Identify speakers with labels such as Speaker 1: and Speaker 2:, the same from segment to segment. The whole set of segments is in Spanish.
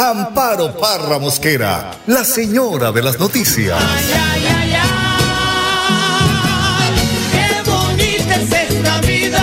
Speaker 1: Amparo Parra Mosquera, la señora de las noticias.
Speaker 2: Ay, ay, ay, ay, qué bonita es esta vida.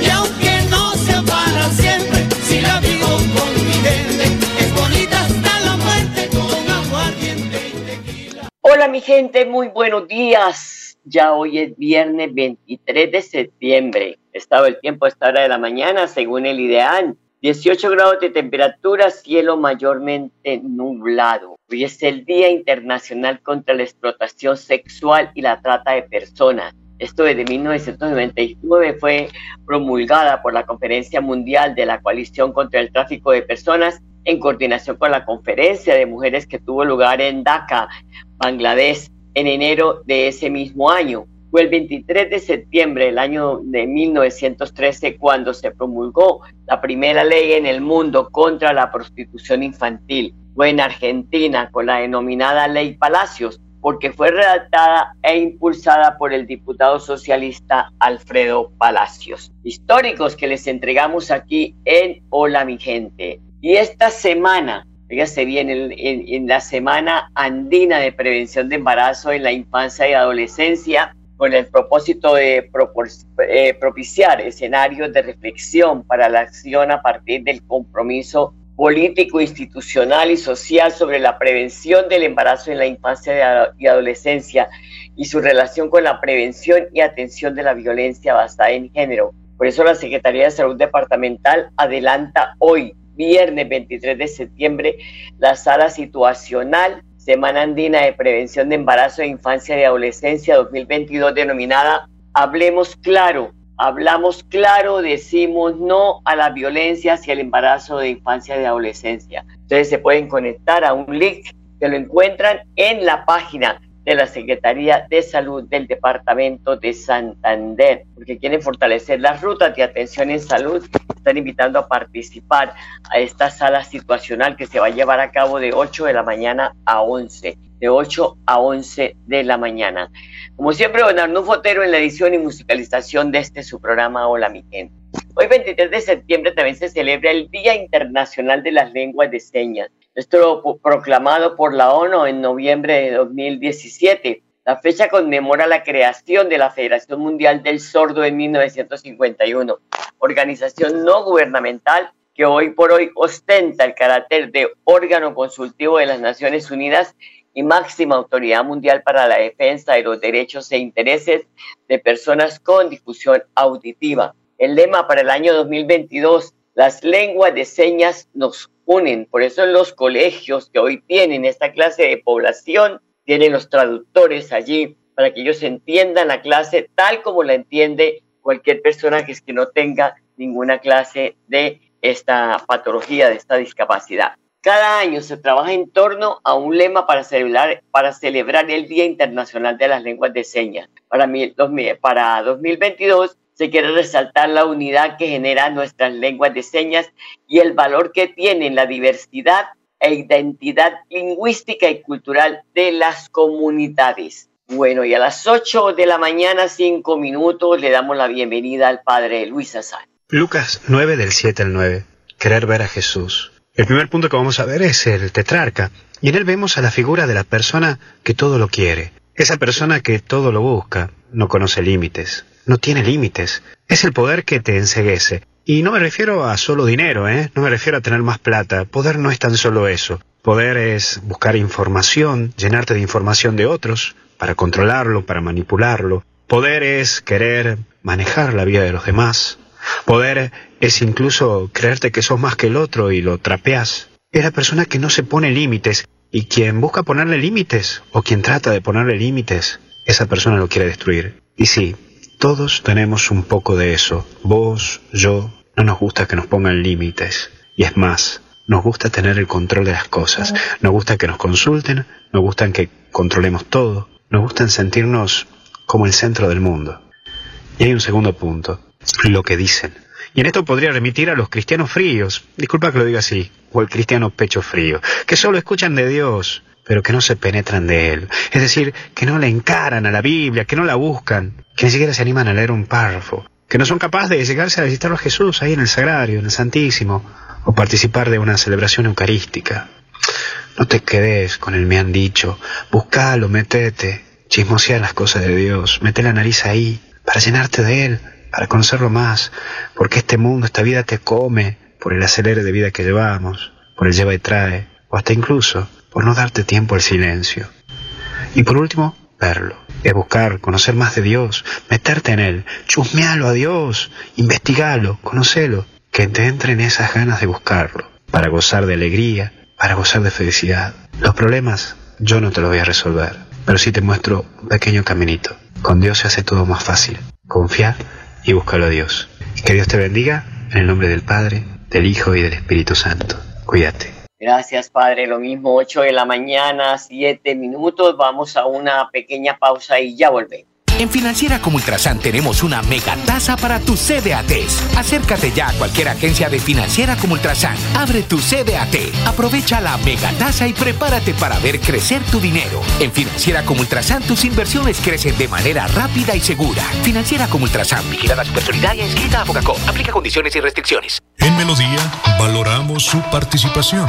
Speaker 2: Y aunque no sea para siempre, si la vivo con mi gente, es bonita hasta la muerte con aguardiente y tequila.
Speaker 3: Hola mi gente, muy buenos días. Ya hoy es viernes 23 de septiembre. Estado el tiempo a esta hora de la mañana, según el ideal. 18 grados de temperatura, cielo mayormente nublado. Hoy es el Día Internacional contra la Explotación Sexual y la Trata de Personas. Esto desde 1999 fue promulgada por la Conferencia Mundial de la Coalición contra el Tráfico de Personas en coordinación con la Conferencia de Mujeres que tuvo lugar en Dhaka, Bangladesh, en enero de ese mismo año. Fue el 23 de septiembre del año de 1913 cuando se promulgó la primera ley en el mundo contra la prostitución infantil. Fue en Argentina con la denominada Ley Palacios, porque fue redactada e impulsada por el diputado socialista Alfredo Palacios. Históricos que les entregamos aquí en Hola mi gente. Y esta semana Fíjese bien, en, en, en, la Semana Andina de Prevención de Embarazo en la Infancia y Adolescencia, con el propósito de eh, propiciar escenarios de reflexión para la acción a partir del compromiso político, institucional y social sobre la prevención del embarazo en la infancia y adolescencia y su relación con la prevención y atención de la violencia basada en género. Por eso la Secretaría de Salud Departamental adelanta hoy, viernes 23 de septiembre, la sala situacional Semana Andina de Prevención de Embarazo e Infancia y Adolescencia 2022 denominada Hablemos Claro. Hablamos claro, decimos no a la violencia hacia el embarazo de infancia y de adolescencia. Entonces se pueden conectar a un link que lo encuentran en la página de la Secretaría de Salud del Departamento de Santander, porque quieren fortalecer las rutas de atención en salud. Están invitando a participar a esta sala situacional que se va a llevar a cabo de 8 de la mañana a 11, de 8 a 11 de la mañana. Como siempre, don Arnulfo Fotero en la edición y musicalización de este su programa Hola mi gente. Hoy 23 de septiembre también se celebra el Día Internacional de las Lenguas de Señas. Esto proclamado por la ONU en noviembre de 2017. La fecha conmemora la creación de la Federación Mundial del Sordo en 1951, organización no gubernamental que hoy por hoy ostenta el carácter de órgano consultivo de las Naciones Unidas y máxima autoridad mundial para la defensa de los derechos e intereses de personas con difusión auditiva. El lema para el año 2022, las lenguas de señas nos unen. Por eso en los colegios que hoy tienen esta clase de población, tienen los traductores allí para que ellos entiendan la clase tal como la entiende cualquier persona que es que no tenga ninguna clase de esta patología, de esta discapacidad. Cada año se trabaja en torno a un lema para celebrar, el Día Internacional de las Lenguas de Señas. Para, mí, para 2022 se quiere resaltar la unidad que generan nuestras lenguas de señas y el valor que tienen la diversidad e identidad lingüística y cultural de las comunidades. Bueno, y a las 8 de la mañana, 5 minutos, le damos la bienvenida al Padre Luis Azar.
Speaker 4: Lucas 9 del 7 al 9. Querer ver a Jesús. El primer punto que vamos a ver es el tetrarca, y en él vemos a la figura de la persona que todo lo quiere. Esa persona que todo lo busca, no conoce límites, no tiene límites. Es el poder que te enseguece. Y no me refiero a solo dinero, ¿eh? No me refiero a tener más plata. Poder no es tan solo eso. Poder es buscar información, llenarte de información de otros, para controlarlo, para manipularlo. Poder es querer manejar la vida de los demás. Poder es incluso creerte que sos más que el otro y lo trapeas. Es la persona que no se pone límites y quien busca ponerle límites o quien trata de ponerle límites, esa persona lo quiere destruir. Y sí, todos tenemos un poco de eso. Vos, yo, no nos gusta que nos pongan límites. Y es más, nos gusta tener el control de las cosas, nos gusta que nos consulten, nos gusta que controlemos todo, nos gusta sentirnos como el centro del mundo. Y hay un segundo punto, lo que dicen. Y en esto podría remitir a los cristianos fríos, disculpa que lo diga así, o el cristiano pecho frío, que solo escuchan de Dios, pero que no se penetran de Él. Es decir, que no le encaran a la Biblia, que no la buscan, que ni siquiera se animan a leer un párrafo, que no son capaces de llegarse a visitar a Jesús ahí en el Sagrario, en el Santísimo, o participar de una celebración eucarística. No te quedes con el me han dicho, buscalo, metete, chismosea las cosas de Dios, mete la nariz ahí, para llenarte de Él, para conocerlo más, porque este mundo, esta vida te come por el acelere de vida que llevamos, por el lleva y trae, o hasta incluso por no darte tiempo al silencio. Y por último, verlo. Es buscar, conocer más de Dios, meterte en Él, chusmealo a Dios, investigalo, conocelo, que te entren esas ganas de buscarlo, para gozar de alegría, para gozar de felicidad. Los problemas yo no te los voy a resolver, pero sí te muestro un pequeño caminito. Con Dios se hace todo más fácil. Confía y búscalo a Dios. Que Dios te bendiga en el nombre del Padre, del Hijo y del Espíritu Santo. Cuídate.
Speaker 3: Gracias, Padre. Lo mismo, 8 de la mañana, 7 minutos. Vamos a una pequeña pausa y ya volvemos.
Speaker 5: En Financiera como Ultrasan tenemos una mega tasa para tus CDATs. Acércate ya a cualquier agencia de Financiera como Ultrasan. Abre tu CDAT, aprovecha la mega tasa y prepárate para ver crecer tu dinero. En Financiera como Ultrasan tus inversiones crecen de manera rápida y segura. Financiera como Ultrasan, vigilada supersolidaria inscrita a Fogacop. Aplica condiciones y restricciones.
Speaker 6: En Melodía valoramos su participación.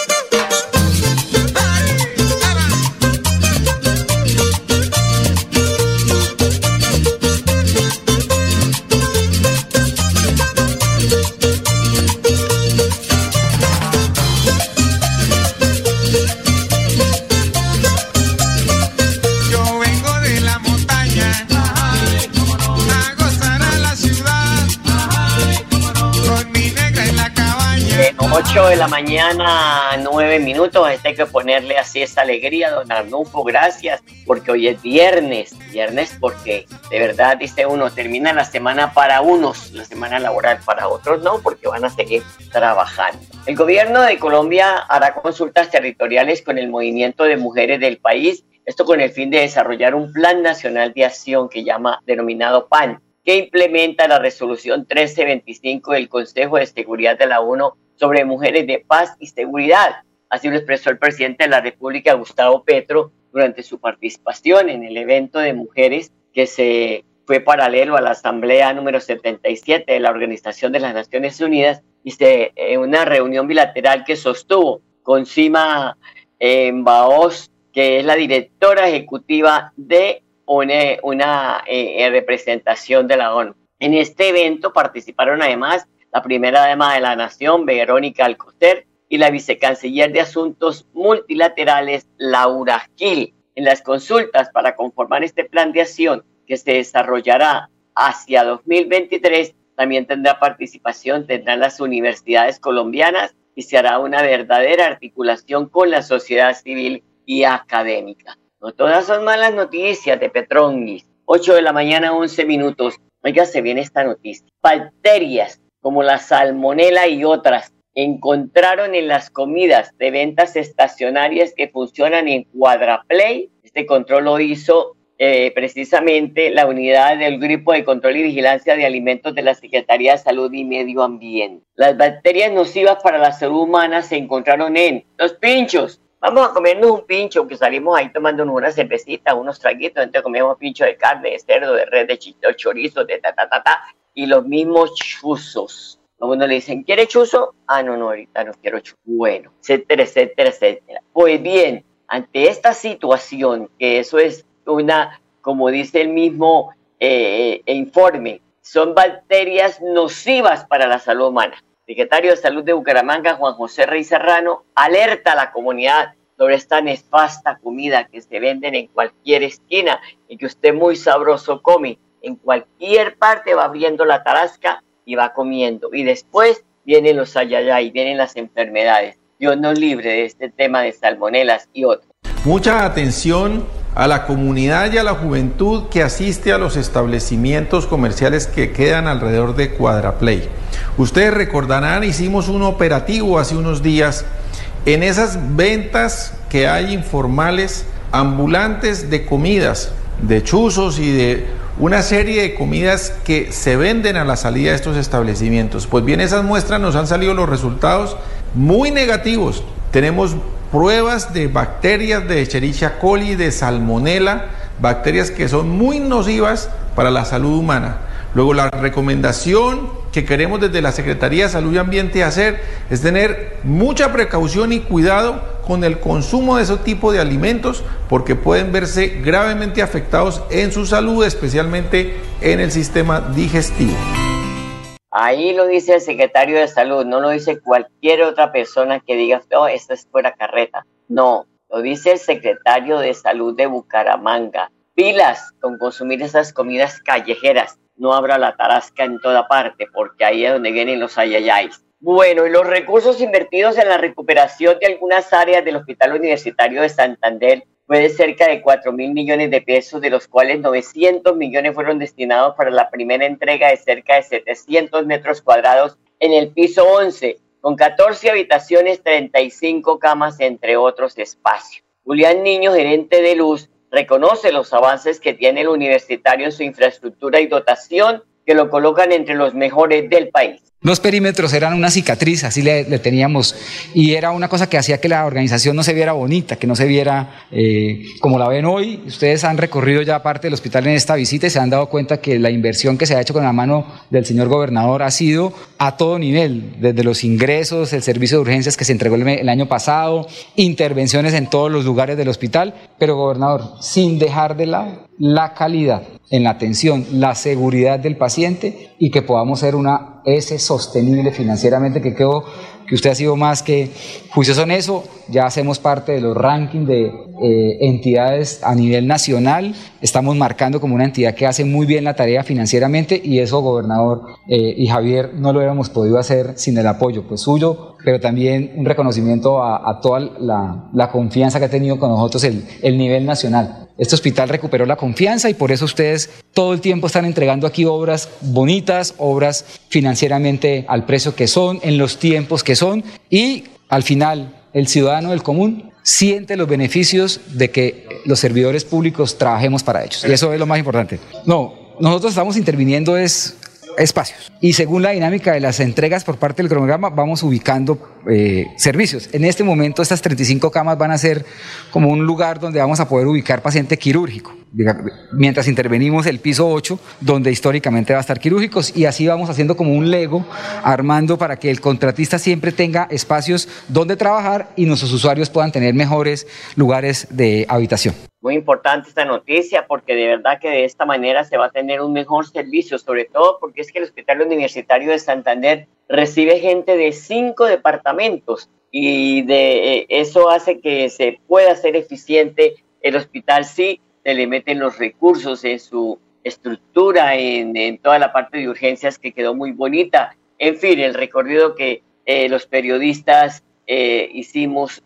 Speaker 3: Mañana, 9 minutos. Este hay que ponerle así esa alegría, don Arnulfo. Gracias, porque hoy es viernes. Viernes porque de verdad, dice uno, termina la semana para unos, la semana laboral para otros no, porque van a seguir trabajando. El gobierno de Colombia hará consultas territoriales con el movimiento de mujeres del país. Esto con el fin de desarrollar un plan nacional de acción que llama denominado PAN, que implementa la resolución 1325 del Consejo de Seguridad de la ONU sobre mujeres de paz y seguridad. Así lo expresó el presidente de la República, Gustavo Petro, durante su participación en el evento de mujeres que se fue paralelo a la Asamblea número 77 de la Organización de las Naciones Unidas y se, en una reunión bilateral que sostuvo con Sima eh, Baos, que es la directora ejecutiva de una, una eh, representación de la ONU. En este evento participaron además la primera dama de la nación, Verónica Alcocer, y la vicecanciller de Asuntos Multilaterales, Laura Gil. En las consultas para conformar este plan de acción que se desarrollará hacia 2023, también tendrá participación, tendrán las universidades colombianas y se hará una verdadera articulación con la sociedad civil y académica. No todas son malas noticias de Petronguis. 8 de la mañana, 11 minutos. Oiga, se viene esta noticia. Bacterias como la salmonela y otras encontraron en las comidas de ventas estacionarias que funcionan en Cuadraplay. Este control lo hizo eh, precisamente la unidad del Grupo de Control y Vigilancia de Alimentos de la Secretaría de Salud y Medio Ambiente. Las bacterias nocivas para la salud humana se encontraron en los pinchos, vamos a comernos un pincho, que salimos ahí tomándonos una cervecita, unos traguitos, entonces comemos pincho de carne, de cerdo, de red, de chorizo, de ta, ta, ta, ta, y los mismos chuzos. Uno le dicen, ¿quiere chuzo? Ah, no, no, ahorita no quiero chuzo. Bueno, etcétera, etcétera, etcétera. Pues bien, ante esta situación, que eso es una, como dice el mismo eh, eh, informe, son bacterias nocivas para la salud humana. Secretario de Salud de Bucaramanga, Juan José Rey Serrano, alerta a la comunidad sobre esta nefasta comida que se venden en cualquier esquina y que usted muy sabroso come. En cualquier parte va abriendo la tarasca y va comiendo. Y después vienen los ayayay, vienen las enfermedades. Dios nos libre de este tema de salmonelas y otros.
Speaker 7: Mucha atención a la comunidad y a la juventud que asiste a los establecimientos comerciales que quedan alrededor de Cuadraplay. Ustedes recordarán, hicimos un operativo hace unos días en esas ventas que hay informales ambulantes de comidas, de chuzos y de una serie de comidas que se venden a la salida de estos establecimientos. Pues bien, esas muestras nos han salido los resultados muy negativos. Tenemos pruebas de bacterias de Escherichia coli, de salmonella, bacterias que son muy nocivas para la salud humana. Luego la recomendación que queremos desde la Secretaría de Salud y Ambiente hacer es tener mucha precaución y cuidado con el consumo de ese tipo de alimentos porque pueden verse gravemente afectados en su salud, especialmente en el sistema digestivo.
Speaker 3: Ahí lo dice el secretario de salud, no lo dice cualquier otra persona que diga, oh, esto es fuera carreta. No, lo dice el secretario de salud de Bucaramanga. Pilas con consumir esas comidas callejeras. No abra la tarasca en toda parte, porque ahí es donde vienen los ayayáis. Bueno, y los recursos invertidos en la recuperación de algunas áreas del Hospital Universitario de Santander fue de cerca de 4 mil millones de pesos, de los cuales 900 millones fueron destinados para la primera entrega de cerca de 700 metros cuadrados en el piso 11, con 14 habitaciones, 35 camas, entre otros espacios. Julián Niño, gerente de Luz, reconoce los avances que tiene el universitario en su infraestructura y dotación que lo colocan entre los mejores del país.
Speaker 8: Los perímetros eran una cicatriz, así le, teníamos, y era una cosa que hacía que la organización no se viera bonita, que no se viera eh, como la ven hoy. Ustedes han recorrido ya parte del hospital en esta visita y se han dado cuenta que la inversión que se ha hecho con la mano del señor gobernador ha sido a todo nivel, desde los ingresos, el servicio de urgencias que se entregó el, el año pasado, intervenciones en todos los lugares del hospital, pero gobernador, sin dejar de lado la calidad en la atención, la seguridad del paciente y que podamos ser una S sostenible financieramente, que creo que usted ha sido más que juicioso en eso. Ya hacemos parte de los rankings de eh, entidades a nivel nacional. Estamos marcando como una entidad que hace muy bien la tarea financieramente y eso, gobernador eh, y Javier, no lo hubiéramos podido hacer sin el apoyo pues, suyo, pero también un reconocimiento a, toda la, confianza que ha tenido con nosotros el nivel nacional. Este hospital recuperó la confianza y por eso ustedes todo el tiempo están entregando aquí obras bonitas, obras financieramente al precio que son, en los tiempos que son y al final el ciudadano del común siente los beneficios de que los servidores públicos trabajemos para ellos. Y eso es lo más importante. No, nosotros estamos interviniendo es espacios. Y según la dinámica de las entregas por parte del cronograma, vamos ubicando eh, servicios. En este momento, estas 35 camas van a ser como un lugar donde vamos a poder ubicar paciente quirúrgico mientras intervenimos el piso 8, donde históricamente va a estar quirúrgicos, y así vamos haciendo como un lego, armando para que el contratista siempre tenga espacios donde trabajar y nuestros usuarios puedan tener mejores lugares de habitación.
Speaker 3: Muy importante esta noticia porque de verdad que de esta manera se va a tener un mejor servicio, sobre todo porque es que el Hospital Universitario de Santander recibe gente de cinco departamentos y de eh, eso hace que se pueda ser eficiente el hospital sí se le meten los recursos en su estructura, en, toda la parte de urgencias que quedó muy bonita. En fin, el recorrido que eh, los periodistas eh, hicimos,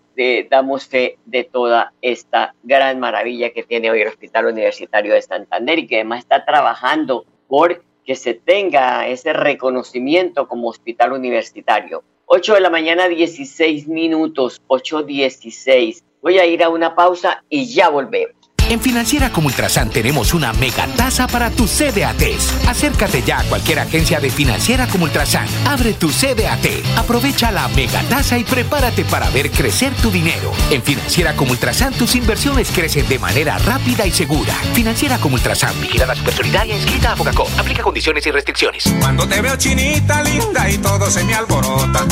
Speaker 3: damos fe de toda esta gran maravilla que tiene hoy el Hospital Universitario de Santander y que además está trabajando por que se tenga ese reconocimiento como hospital universitario. 8 de la mañana, 16 minutos, 8.16. Voy a ir a una pausa y ya volvemos.
Speaker 5: En Financiera como Ultrasan tenemos una mega tasa para tus CDATs. Acércate ya a cualquier agencia de Financiera como Ultrasan. Abre tu CDAT, aprovecha la mega tasa y prepárate para ver crecer tu dinero. En Financiera como Ultrasan tus inversiones crecen de manera rápida y segura. Financiera como Ultrasan, vigilada supersolidaria inscrita a Fogacop. Aplica condiciones y restricciones.
Speaker 9: Cuando te veo chinita linda y todo se me alborota.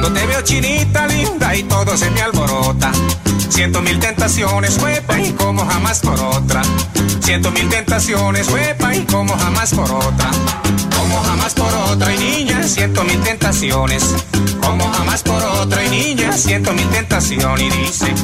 Speaker 9: Cuando te veo chinita linda y todo se me alborota. Ciento mil tentaciones, huepa y como jamás por otra. Ciento mil tentaciones, huepa y como jamás por otra. Como jamás por otra y niña, ciento mil tentaciones. Como jamás por otra y niña, ciento mil tentaciones y dice.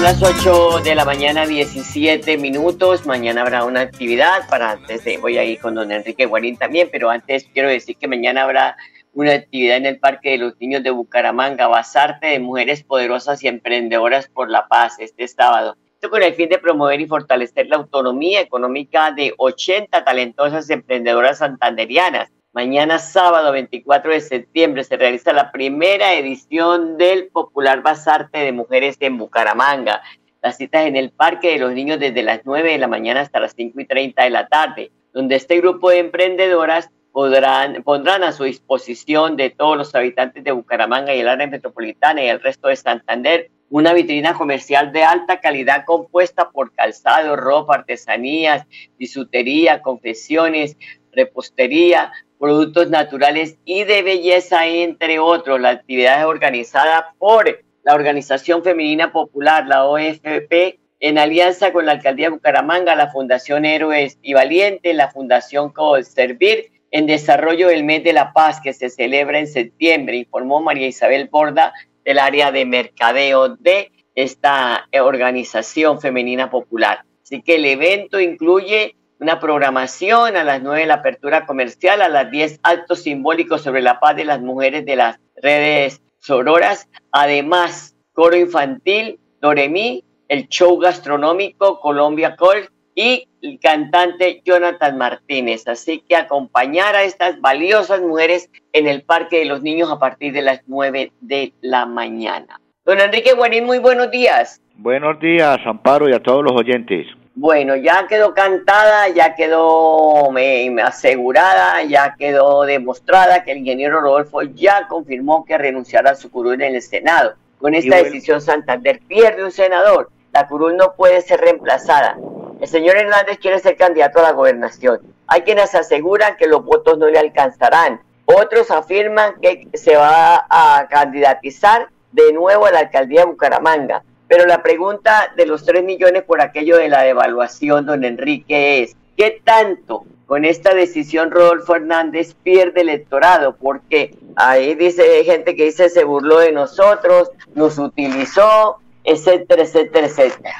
Speaker 3: Son las 8 de la mañana, 17 minutos. Mañana habrá una actividad para antes de, voy a ir con don Enrique Guarín también, pero antes quiero decir que mañana habrá una actividad en el Parque de los Niños de Bucaramanga, Basarte de Mujeres Poderosas y Emprendedoras por la Paz, este sábado. Esto con el fin de promover y fortalecer la autonomía económica de 80 talentosas emprendedoras santanderianas. Mañana sábado 24 de septiembre se realiza la primera edición del Popular Basarte de Mujeres en Bucaramanga. Las citas en el Parque de los Niños desde las 9 de la mañana hasta las 5 y 30 de la tarde, donde este grupo de emprendedoras podrán, pondrán a su disposición de todos los habitantes de Bucaramanga y el área metropolitana y el resto de Santander una vitrina comercial de alta calidad compuesta por calzado, ropa, artesanías, bisutería, confesiones, repostería, productos naturales y de belleza, entre otros. La actividad es organizada por la Organización Femenina Popular, la OFP, en alianza con la Alcaldía de Bucaramanga, la Fundación Héroes y Valientes, la Fundación Servir, en desarrollo del mes de la paz que se celebra en septiembre, informó María Isabel Borda del área de mercadeo de esta organización femenina popular. Así que el evento incluye una programación a las 9 la apertura comercial, a las 10 actos simbólicos sobre la paz de las mujeres de las redes sororas, además coro infantil, Doremí, el show gastronómico Colombia Call y el cantante Jonathan Martínez. Así que acompañar a estas valiosas mujeres en el Parque de los Niños a partir de las 9 de la mañana. Don Enrique Guarín, muy buenos días.
Speaker 10: Buenos días, Amparo, y a todos los oyentes.
Speaker 3: Bueno, ya quedó cantada, ya quedó me, asegurada, ya quedó demostrada que el ingeniero Rodolfo ya confirmó que renunciará a su curul en el Senado. Con esta decisión Santander pierde un senador. La curul no puede ser reemplazada. El señor Hernández quiere ser candidato a la gobernación. Hay quienes aseguran que los votos no le alcanzarán. Otros afirman que se va a candidatizar de nuevo a la alcaldía de Bucaramanga. Pero la pregunta de los 3 millones por aquello de la devaluación, don Enrique, es, ¿qué tanto con esta decisión Rodolfo Hernández pierde electorado? Porque ahí dice gente que dice se burló de nosotros, nos utilizó, etcétera, etcétera, etcétera.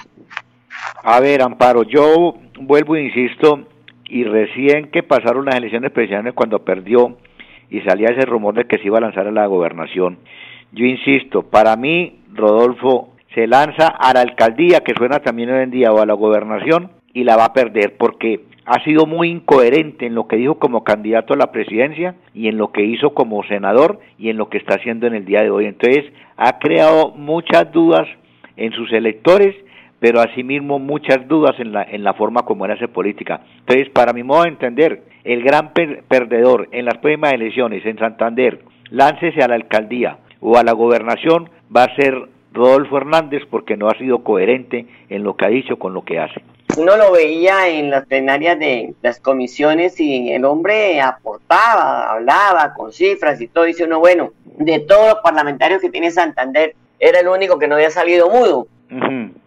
Speaker 10: A ver, Amparo, yo vuelvo e insisto, y recién que pasaron las elecciones presidenciales cuando perdió y salía ese rumor de que se iba a lanzar a la gobernación, yo insisto, para mí Rodolfo se lanza a la alcaldía, que suena también hoy en día, o a la gobernación, y la va a perder porque ha sido muy incoherente en lo que dijo como candidato a la presidencia y en lo que hizo como senador y en lo que está haciendo en el día de hoy. Entonces, ha creado muchas dudas en sus electores, pero asimismo muchas dudas en la, en la forma como él hace política. Entonces, para mi modo de entender, el gran perdedor en las próximas elecciones en Santander, láncese a la alcaldía o a la gobernación, va a ser Rodolfo Hernández porque no ha sido coherente en lo que ha dicho con lo que hace.
Speaker 3: Uno lo veía en las plenarias de las comisiones y el hombre aportaba, hablaba con cifras y todo. Dice uno, bueno, de todos los parlamentarios que tiene Santander, era el único que no había salido mudo.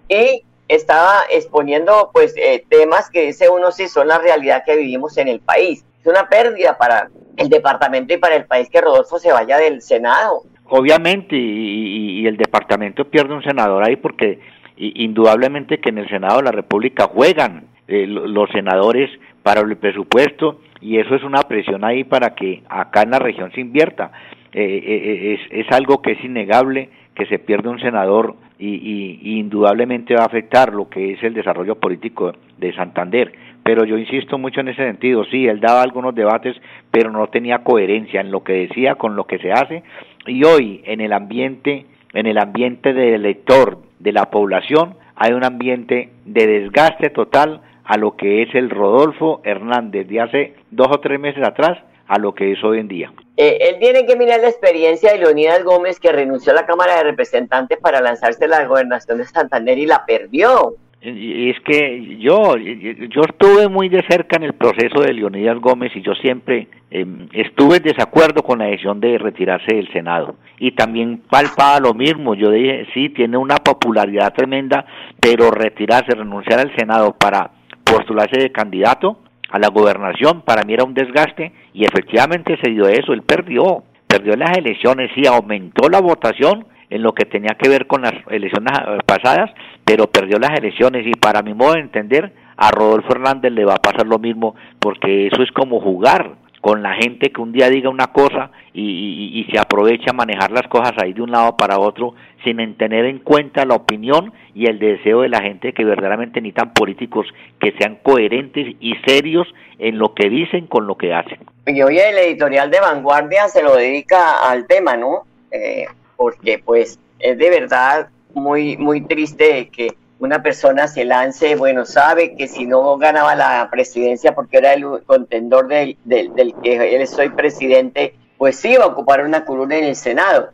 Speaker 3: Y estaba exponiendo pues eh, temas que dice uno sí son la realidad que vivimos en el país. Es una pérdida para el departamento y para el país que Rodolfo se vaya del Senado
Speaker 10: obviamente, y, el departamento pierde un senador ahí porque indudablemente que en el Senado de la República juegan eh, los senadores para el presupuesto y eso es una presión ahí para que acá en la región se invierta. Eh, eh, es, es, algo que es innegable que se pierde un senador y, indudablemente va a afectar lo que es el desarrollo político de Santander. pero yo insisto mucho en ese sentido, sí, él daba algunos debates, pero no tenía coherencia en lo que decía con lo que se hace, y hoy en el ambiente, en el ambiente del elector, de la población, hay un ambiente de desgaste total a lo que es el Rodolfo Hernández de hace dos o tres meses atrás a lo que es hoy en día.
Speaker 3: Eh, él tiene que mirar la experiencia de Leonidas Gómez que renunció a la Cámara de Representantes para lanzarse a la gobernación de Santander y la perdió.
Speaker 10: Y es que yo, yo estuve muy de cerca en el proceso de Leonidas Gómez y yo siempre em, estuve en desacuerdo con la decisión de retirarse del Senado. Y también palpaba lo mismo, yo dije, sí, tiene una popularidad tremenda, pero retirarse, renunciar al Senado para postularse de candidato a la gobernación, para mí era un desgaste y efectivamente se dio eso, él perdió, perdió las elecciones, y aumentó la votación en lo que tenía que ver con las elecciones eh, pasadas, pero perdió las elecciones y para mi modo de entender a Rodolfo Hernández le va a pasar lo mismo porque eso es como jugar con la gente que un día diga una cosa y, se aprovecha a manejar las cosas ahí de un lado para otro sin tener en cuenta la opinión y el deseo de la gente que verdaderamente necesitan políticos que sean coherentes y serios en lo que dicen con lo que hacen.
Speaker 3: Y hoy el editorial de Vanguardia se lo dedica al tema, ¿no? Eh, porque pues es de verdad muy, muy triste que una persona se lance, bueno, sabe que si no ganaba la presidencia porque era el contendor del, del, que él soy presidente, pues sí iba a ocupar una curul en el Senado.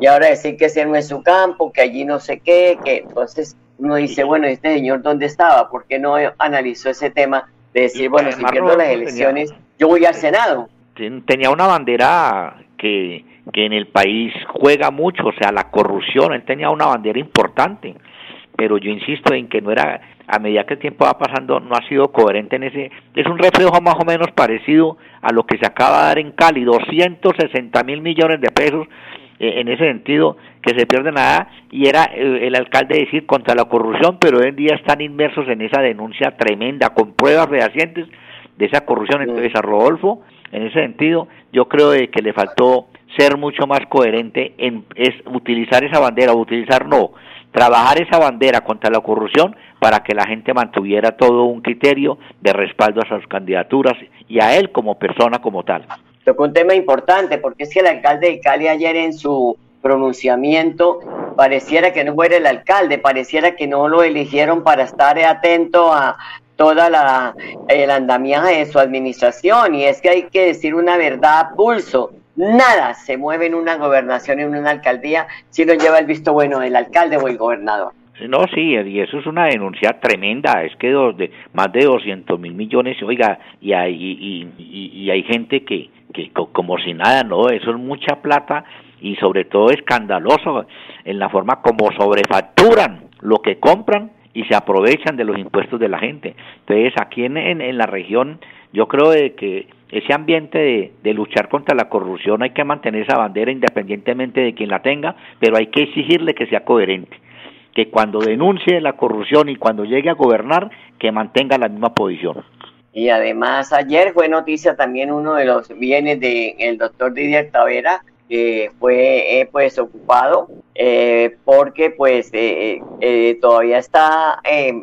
Speaker 3: Y ahora decir que ese no es su campo, que allí no sé qué, que entonces uno dice, bueno, este señor dónde estaba? ¿Por qué no analizó ese tema de decir, bueno, si pierdo las elecciones, yo voy al Senado?
Speaker 10: Tenía una bandera que que en el país juega mucho, o sea, la corrupción, él tenía una bandera importante, pero yo insisto en que no era, a medida que el tiempo va pasando, no ha sido coherente en ese, es un reflejo más o menos parecido a lo que se acaba de dar en Cali, 260 mil millones de pesos eh, en ese sentido, que se pierde nada, y era eh, el alcalde decir contra la corrupción, pero hoy en día están inmersos en esa denuncia tremenda, con pruebas fehacientes de esa corrupción, entonces a Rodolfo, en ese sentido, yo creo que le faltó ser mucho más coherente en es utilizar esa bandera, utilizar no, trabajar esa bandera contra la corrupción para que la gente mantuviera todo un criterio de respaldo a sus candidaturas y a él como persona como tal.
Speaker 3: Tocó un tema importante porque es que el alcalde de Cali ayer en su pronunciamiento pareciera que no fuera el alcalde, pareciera que no lo eligieron para estar atento a toda la el andamiaje de su administración y es que hay que decir una verdad a pulso Nada se mueve en una gobernación, en una alcaldía, si no lleva el visto bueno del alcalde o el gobernador.
Speaker 10: No, sí, y eso es una denuncia tremenda, es que de, más de 200 mil millones, oiga, y hay, y, hay gente que, que como si nada, no, eso es mucha plata y sobre todo escandaloso en la forma como sobrefacturan lo que compran y se aprovechan de los impuestos de la gente. Entonces, aquí en, en, la región, yo creo de que ese ambiente de, luchar contra la corrupción hay que mantener esa bandera independientemente de quien la tenga, pero hay que exigirle que sea coherente, que cuando denuncie la corrupción y cuando llegue a gobernar, que mantenga la misma posición.
Speaker 3: Y además ayer fue noticia también uno de los bienes del el doctor Didier Tavera, que fue eh, pues ocupado eh, porque pues eh, todavía está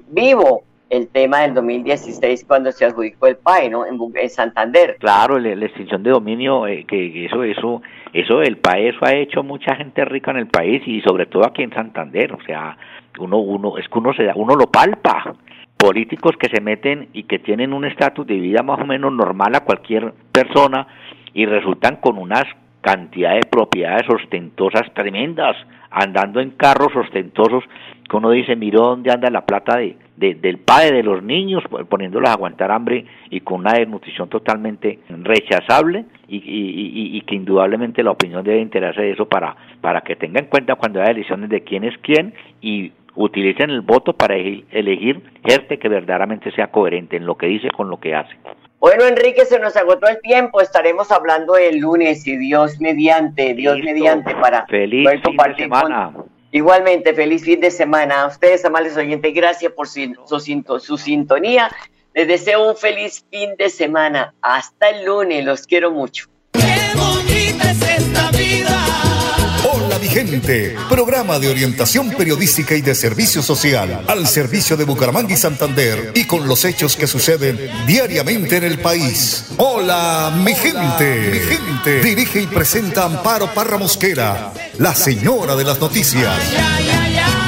Speaker 3: vivo el tema del 2016 cuando se adjudicó el PAE, ¿no? En, Santander.
Speaker 10: Claro, la, extinción de dominio, eh, que eso, eso, eso, el PAE, eso ha hecho mucha gente rica en el país y sobre todo aquí en Santander, o sea, uno, uno, es que uno se uno lo palpa. Políticos que se meten y que tienen un estatus de vida más o menos normal a cualquier persona y resultan con unas cantidades de propiedades ostentosas tremendas, andando en carros ostentosos, que uno dice, miro dónde anda la plata de, del padre de los niños, poniéndolos a aguantar hambre y con una desnutrición totalmente rechazable y, que indudablemente la opinión debe enterarse de eso para, para que tenga en cuenta cuando haya elecciones de quién es quién y utilicen el voto para elegir gente que verdaderamente sea coherente en lo que dice con lo que hace.
Speaker 3: Bueno, Enrique, se nos agotó el tiempo. Estaremos hablando el lunes y Dios mediante, Dios mediante para
Speaker 10: feliz fin de semana.
Speaker 3: Igualmente, feliz fin de semana. A ustedes, amables oyentes, gracias por su, su, sintonía. Les deseo un feliz fin de semana. Hasta el lunes, los quiero mucho.
Speaker 2: Es esta vida.
Speaker 1: Hola Vigente, programa de orientación periodística y de servicio social al servicio de Bucaramanga y Santander y con los hechos que suceden diariamente en el país. Hola mi gente, mi gente. Dirige y presenta Amparo Parra Mosquera, la señora de las noticias.
Speaker 2: Ay, ay, ay.